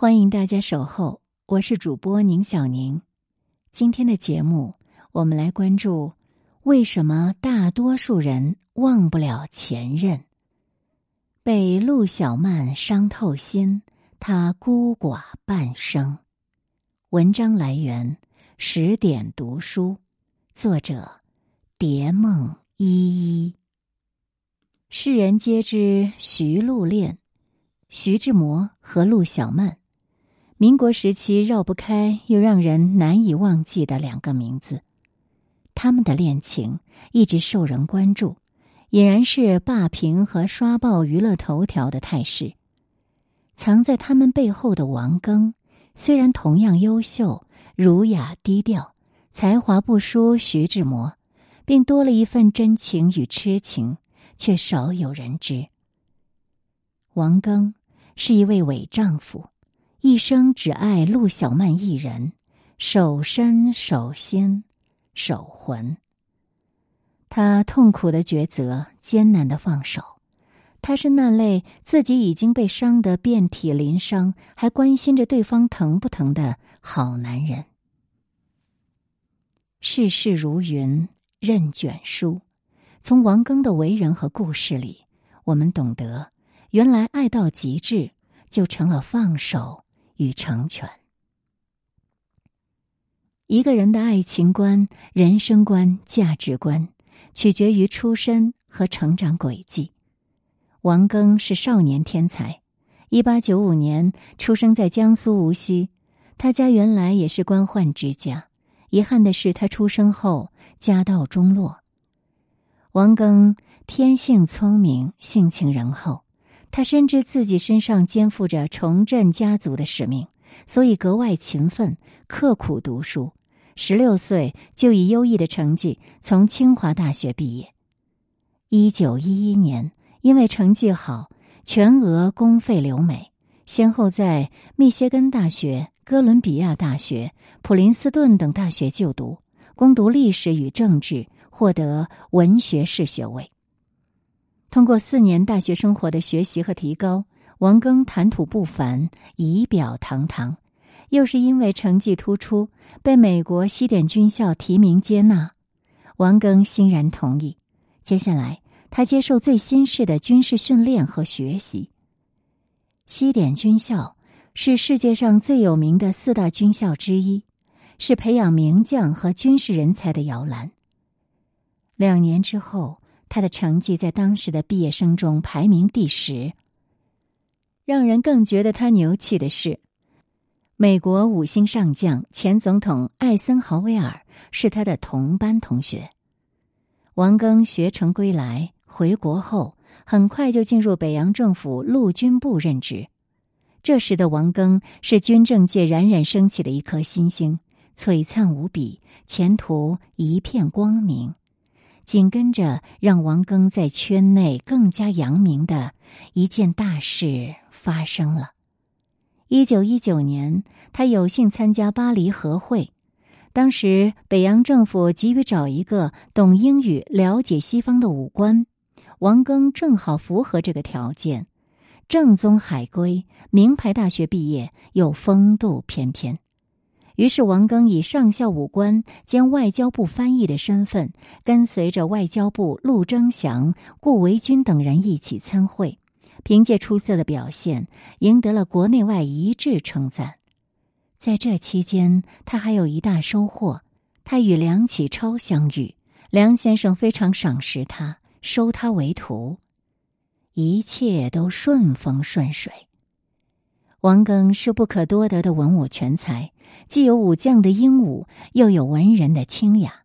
欢迎大家守候，我是主播宁小宁。今天的节目，我们来关注为什么大多数人忘不了前任。被陆小曼伤透心，她孤寡半生。文章来源：十点读书，作者：蝶梦依依。世人皆知徐陆恋，徐志摩和陆小曼，民国时期绕不开又让人难以忘记的两个名字。他们的恋情一直受人关注，俨然是霸屏和刷爆娱乐头条的态势。藏在他们背后的王庚，虽然同样优秀、儒雅低调，才华不输徐志摩，并多了一份真情与痴情。却少有人知。王庚是一位伪丈夫，一生只爱陆小曼一人，守身、守心、守魂。他痛苦的抉择，艰难的放手。他是那类自己已经被伤得遍体鳞伤，还关心着对方疼不疼的好男人。世事如云，任卷书。从王庚的为人和故事里，我们懂得，原来爱到极致，就成了放手与成全。一个人的爱情观、人生观、价值观，取决于出身和成长轨迹。王庚是少年天才，一八九五年出生在江苏无锡，他家原来也是官宦之家，遗憾的是，他出生后家道中落。王庚天性聪明，性情仁厚。他深知自己身上肩负着重振家族的使命，所以格外勤奋、刻苦读书。十六岁就以优异的成绩从清华大学毕业。一九一一年，因为成绩好，全额公费留美，先后在密歇根大学、哥伦比亚大学、普林斯顿等大学就读，攻读历史与政治。获得文学士学位。通过四年大学生活的学习和提高，王庚谈吐不凡，仪表堂堂。又是因为成绩突出，被美国西点军校提名接纳，王庚欣然同意。接下来，他接受最新式的军事训练和学习。西点军校是世界上最有名的四大军校之一，是培养名将和军事人才的摇篮。两年之后，他的成绩在当时的毕业生中排名第十。让人更觉得他牛气的是，美国五星上将前总统艾森豪威尔是他的同班同学。王庚学成归来，回国后很快就进入北洋政府陆军部任职。这时的王庚是军政界冉冉升起的一颗新星，璀璨无比，前途一片光明。紧跟着，让王庚在圈内更加扬名的一件大事发生了。一九一九年，他有幸参加巴黎和会，当时北洋政府急于找一个懂英语、了解西方的武官，王庚正好符合这个条件，正宗海归，名牌大学毕业，又风度翩翩。于是，王庚以上校武官兼外交部翻译的身份，跟随着外交部陆征祥、顾维钧等人一起参会，凭借出色的表现，赢得了国内外一致称赞。在这期间，他还有一大收获：他与梁启超相遇，梁先生非常赏识他，收他为徒，一切都顺风顺水。王庚是不可多得的文武全才。既有武将的英武，又有文人的清雅。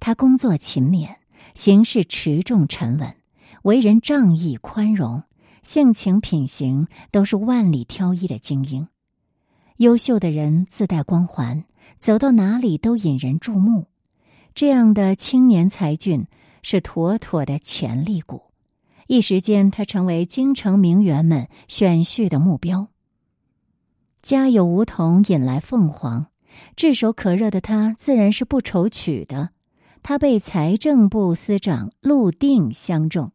他工作勤勉，行事持重沉稳，为人仗义宽容，性情品行都是万里挑一的精英。优秀的人自带光环，走到哪里都引人注目。这样的青年才俊是妥妥的潜力股，一时间他成为京城名媛们选婿的目标。家有梧桐引来凤凰，炙手可热的他自然是不愁娶的。他被财政部司长陆定相中，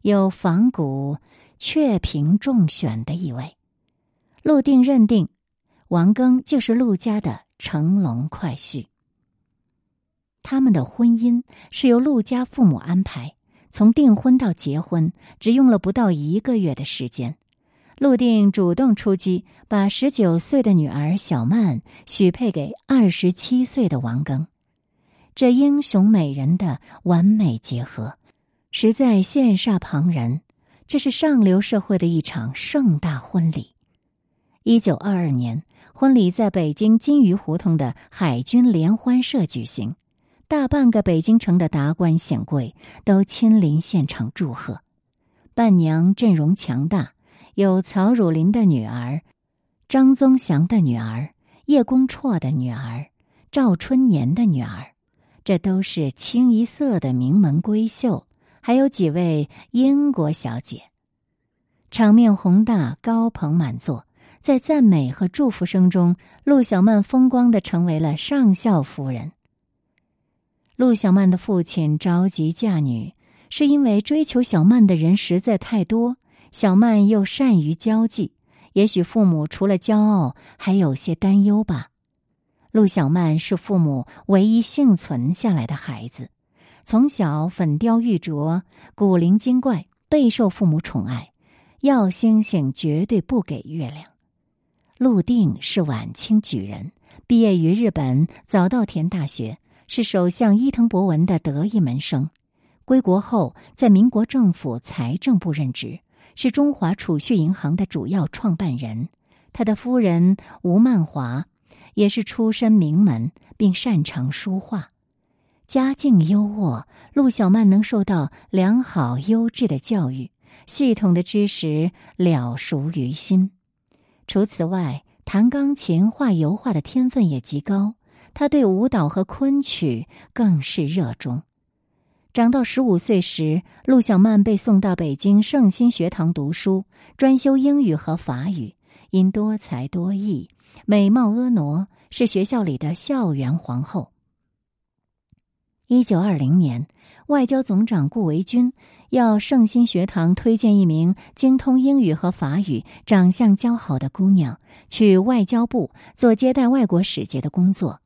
有仿古雀屏中选的一位。陆定认定王庚就是陆家的乘龙快婿。他们的婚姻是由陆家父母安排，从订婚到结婚只用了不到一个月的时间。陆定主动出击，把十九岁的女儿小曼许配给二十七岁的王庚。这英雄美人的完美结合，实在羡煞旁人。这是上流社会的一场盛大婚礼。一九二二年，婚礼在北京金鱼胡同的海军联欢社举行。大半个北京城的达官显贵都亲临现场祝贺，伴娘阵容强大，有曹汝霖的女儿、张宗祥的女儿、叶公绰的女儿、赵春年的女儿，这都是清一色的名门闺秀，还有几位英国小姐。场面宏大，高朋满座，在赞美和祝福声中，陆小曼风光的成为了上校夫人。陆小曼的父亲着急嫁女，是因为追求小曼的人实在太多，小曼又善于交际，也许父母除了骄傲，还有些担忧吧。陆小曼是父母唯一幸存下来的孩子，从小粉雕玉琢，古灵精怪，备受父母宠爱。要星星绝对不给月亮。陆定是晚清举人，毕业于日本早稻田大学。是首相伊藤博文的得意门生，归国后在民国政府财政部任职，是中华储蓄银行的主要创办人。他的夫人吴曼华也是出身名门，并擅长书画，家境优渥。陆小曼能受到良好优质的教育，系统的知识了熟于心。除此外，弹钢琴、画油画的天分也极高。他对舞蹈和昆曲更是热衷。长到十五岁时，陆小曼被送到北京圣心学堂读书，专修英语和法语。因多才多艺、美貌婀娜，是学校里的校园皇后。一九二零年，外交总长顾维钧要圣心学堂推荐一名精通英语和法语、长相姣好的姑娘去外交部做接待外国使节的工作。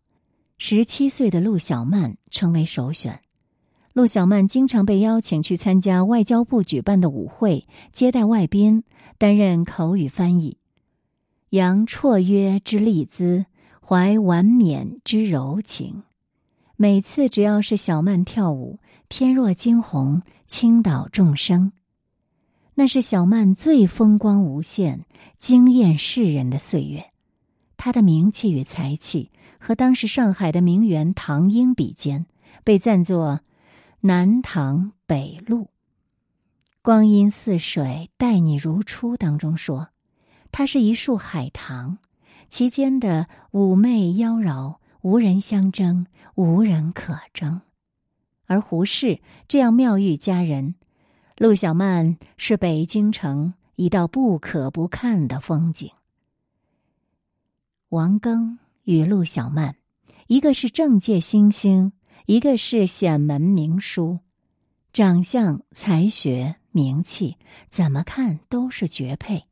十七岁的陆小曼成为首选。陆小曼经常被邀请去参加外交部举办的舞会，接待外宾，担任口语翻译，扬绰约之丽姿，怀婉娩之柔情。每次只要是小曼跳舞，翩若惊鸿，倾倒众生。那是小曼最风光无限、惊艳世人的岁月。她的名气与才气。和当时上海的名媛唐英比肩，被赞作“南唐北路”。光阴似水，待你如初当中说，它是一束海棠，其间的妩媚妖娆，无人相争，无人可争。而胡适这样妙玉佳人，陆小曼是北京城一道不可不看的风景。王庚。与陆小曼，一个是政界新星，一个是显门名书，长相、才学、名气，怎么看都是绝配。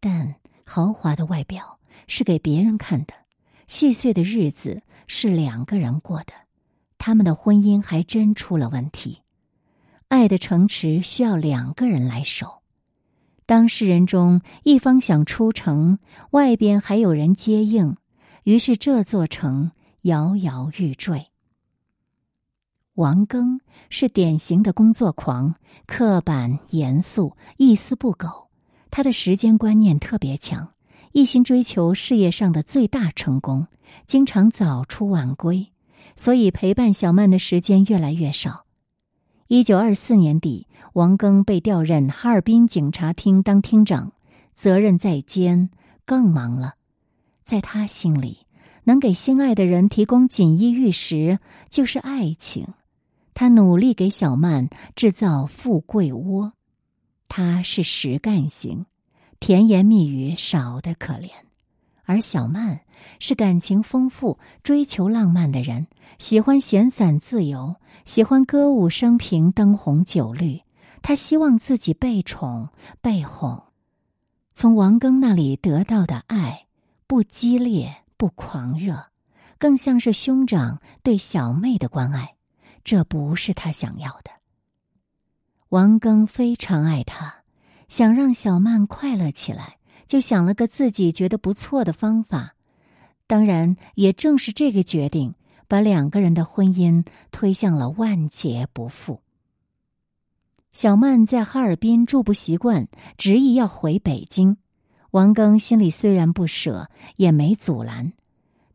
但豪华的外表是给别人看的，细碎的日子是两个人过的，他们的婚姻还真出了问题。爱的城池需要两个人来守，当事人中一方想出城，外边还有人接应。于是，这座城摇摇欲坠。王庚是典型的工作狂，刻板严肃，一丝不苟。他的时间观念特别强，一心追求事业上的最大成功，经常早出晚归，所以陪伴小曼的时间越来越少。一九二四年底，王庚被调任哈尔滨警察厅当厅长，责任在肩，更忙了。在他心里，能给心爱的人提供锦衣玉食就是爱情。他努力给小曼制造富贵窝。他是实干型，甜言蜜语少得可怜。而小曼是感情丰富、追求浪漫的人，喜欢闲散自由，喜欢歌舞升平、灯红酒绿。他希望自己被宠被哄。从王庚那里得到的爱，不激烈，不狂热，更像是兄长对小妹的关爱。这不是他想要的。王庚非常爱他，想让小曼快乐起来，就想了个自己觉得不错的方法。当然，也正是这个决定，把两个人的婚姻推向了万劫不复。小曼在哈尔滨住不习惯，执意要回北京。王庚心里虽然不舍，也没阻拦。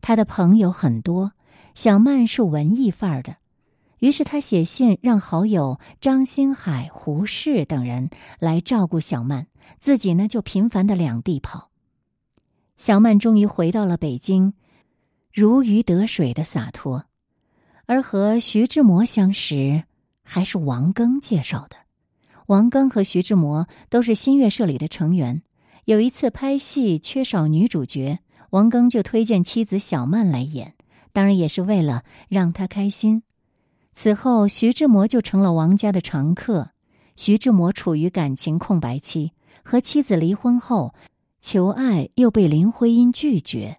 他的朋友很多，小曼是文艺范儿的。于是他写信让好友张新海、胡适等人来照顾小曼，自己呢就频繁的两地跑。小曼终于回到了北京，如鱼得水的洒脱。而和徐志摩相识，还是王庚介绍的。王庚和徐志摩都是新月社里的成员。有一次拍戏缺少女主角，王庚就推荐妻子小曼来演，当然也是为了让她开心。此后，徐志摩就成了王家的常客。徐志摩处于感情空白期，和妻子离婚后，求爱又被林徽因拒绝。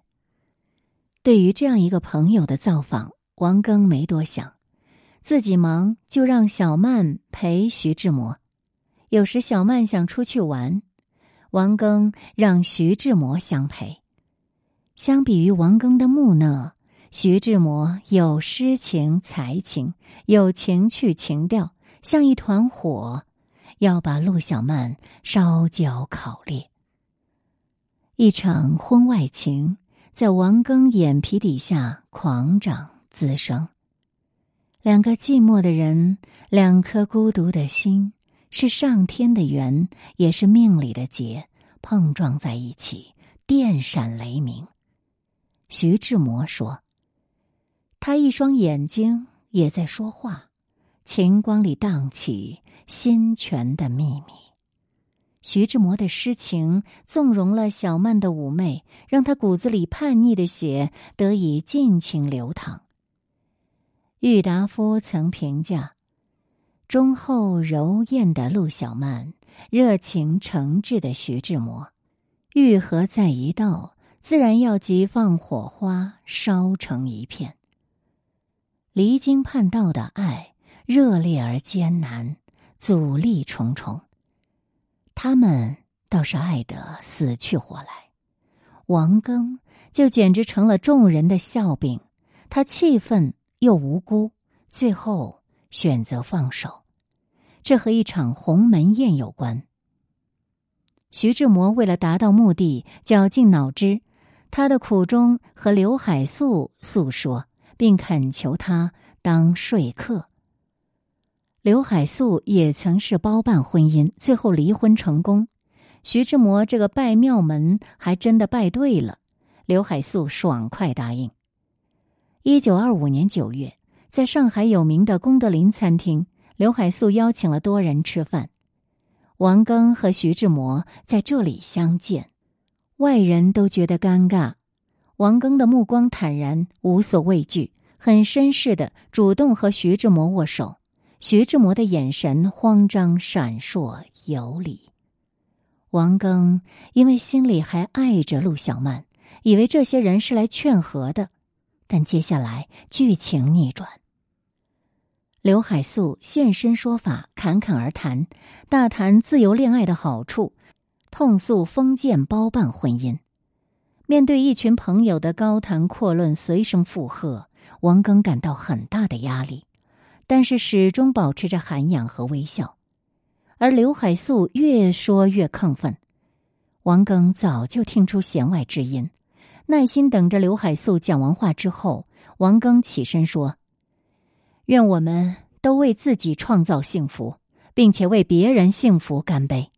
对于这样一个朋友的造访，王庚没多想，自己忙就让小曼陪徐志摩。有时小曼想出去玩，王庚让徐志摩相陪。相比于王庚的木讷。徐志摩有诗情才情，有情趣情调，像一团火，要把陆小曼烧焦烤裂。一场婚外情在王庚眼皮底下狂长滋生。两个寂寞的人，两颗孤独的心，是上天的缘，也是命里的劫，碰撞在一起，电闪雷鸣。徐志摩说。他一双眼睛也在说话，晴光里荡起心泉的秘密。徐志摩的诗情纵容了小曼的妩媚，让他骨子里叛逆的血得以尽情流淌。郁达夫曾评价：忠厚柔艳的陆小曼，热情诚挚的徐志摩，愈合在一道，自然要即放火花，烧成一片。离经叛道的爱，热烈而艰难，阻力重重。他们倒是爱得死去活来，王庚就简直成了众人的笑柄。他气愤又无辜，最后选择放手。这和一场鸿门宴有关。徐志摩为了达到目的，绞尽脑汁，他的苦衷和刘海粟诉说。并恳求他当说客。刘海粟也曾是包办婚姻，最后离婚成功。徐志摩这个拜庙门还真的拜对了，刘海粟爽快答应。一九二五年九月，在上海有名的功德林餐厅，刘海粟邀请了多人吃饭。王庚和徐志摩在这里相见，外人都觉得尴尬。王庚的目光坦然，无所畏惧，很绅士的主动和徐志摩握手。徐志摩的眼神慌张、闪烁、游离。王庚因为心里还爱着陆小曼，以为这些人是来劝和的，但接下来剧情逆转。刘海粟现身说法，侃侃而谈，大谈自由恋爱的好处，痛诉封建包办婚姻。面对一群朋友的高谈阔论、随声附和，王庚感到很大的压力，但是始终保持着涵养和微笑。而刘海粟越说越亢奋，王庚早就听出弦外之音，耐心等着刘海粟讲完话之后，王庚起身说：“愿我们都为自己创造幸福，并且为别人幸福干杯。”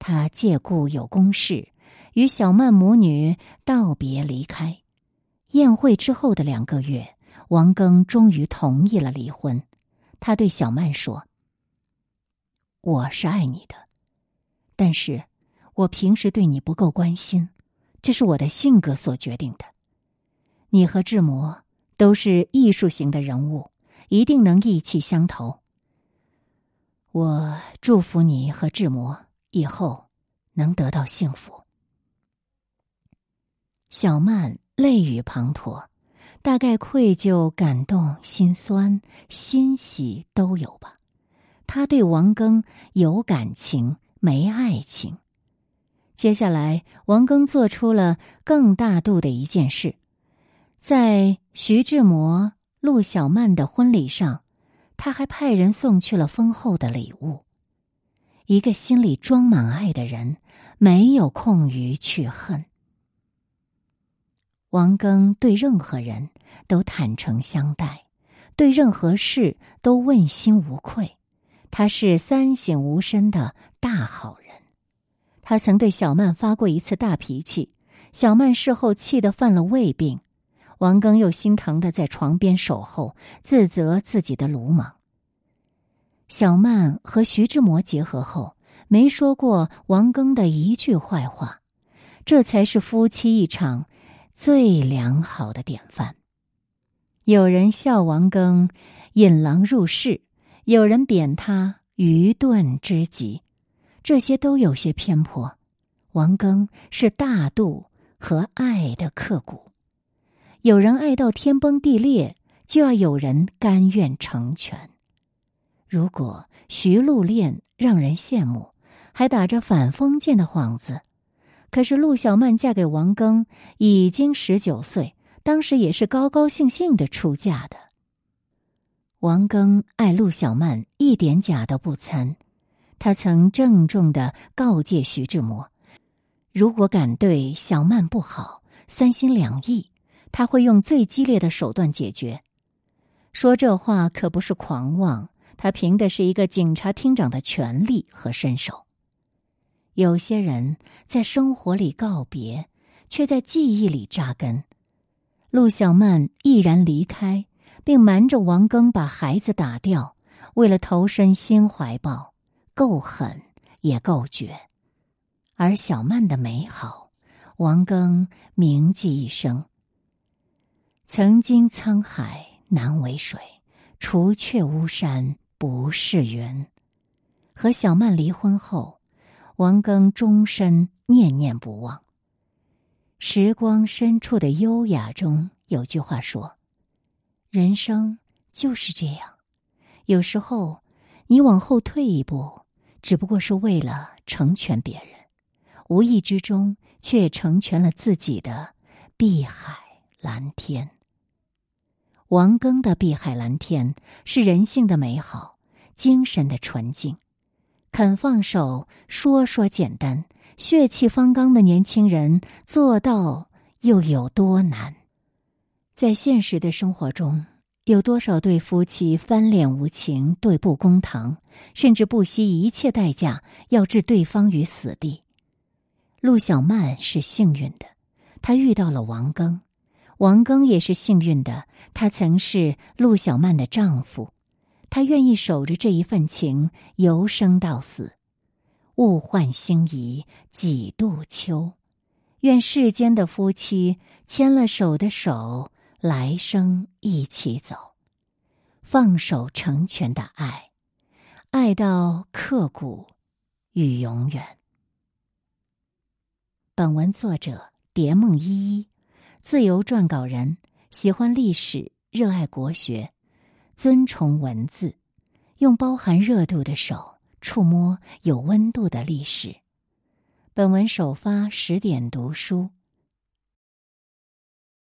他借故有公事。与小曼母女道别离开，宴会之后的两个月，王庚终于同意了离婚。他对小曼说：“我是爱你的，但是我平时对你不够关心，这是我的性格所决定的。你和志摩都是艺术型的人物，一定能意气相投。我祝福你和志摩以后。”能得到幸福。小曼泪雨滂沱，大概愧疚、感动、心酸、欣喜都有吧。他对王庚有感情，没爱情。接下来，王庚做出了更大度的一件事，在徐志摩、陆小曼的婚礼上，他还派人送去了丰厚的礼物。一个心里装满爱的人，没有空余去恨。王庚对任何人都坦诚相待，对任何事都问心无愧。他是三省吾身的大好人。他曾对小曼发过一次大脾气，小曼事后气得犯了胃病，王庚又心疼的在床边守候，自责自己的鲁莽。小曼和徐志摩结合后，没说过王庚的一句坏话，这才是夫妻一场最良好的典范。有人笑王庚引狼入室，有人贬他愚钝之极。这些都有些偏颇。王庚是大度和爱的刻骨。有人爱到天崩地裂，就要有人甘愿成全。如果徐陆恋让人羡慕，还打着反封建的幌子，可是陆小曼嫁给王庚已经十九岁，当时也是高高兴兴的出嫁的。王庚爱陆小曼，一点假都不掺。他曾郑重的告诫徐志摩：“如果敢对小曼不好，三心两意，他会用最激烈的手段解决。”说这话可不是狂妄，他凭的是一个警察厅长的权力和身手。有些人在生活里告别，却在记忆里扎根。陆小曼毅然离开，并瞒着王庚把孩子打掉，为了投身新怀抱。够狠也够绝，而小曼的美好，王庚铭记一生。曾经沧海难为水，除却巫山不是云。和小曼离婚后，王庚终身念念不忘。时光深处的优雅中有句话说：“人生就是这样，有时候你往后退一步。”只不过是为了成全别人，无意之中却成全了自己的碧海蓝天。王庚的碧海蓝天是人性的美好，精神的纯净。肯放手，说说简单，血气方刚的年轻人做到又有多难？在现实的生活中。有多少对夫妻翻脸无情、对簿公堂，甚至不惜一切代价要置对方于死地？陆小曼是幸运的，她遇到了王庚；王庚也是幸运的，他曾是陆小曼的丈夫，他愿意守着这一份情，由生到死。物换星移几度秋，愿世间的夫妻牵了手的手。来生一起走，放手成全的爱，爱到刻骨与永远。本文作者蝶梦依依，自由撰稿人，喜欢历史，热爱国学，尊崇文字，用包含热度的手触摸有温度的历史。本文首发十点读书。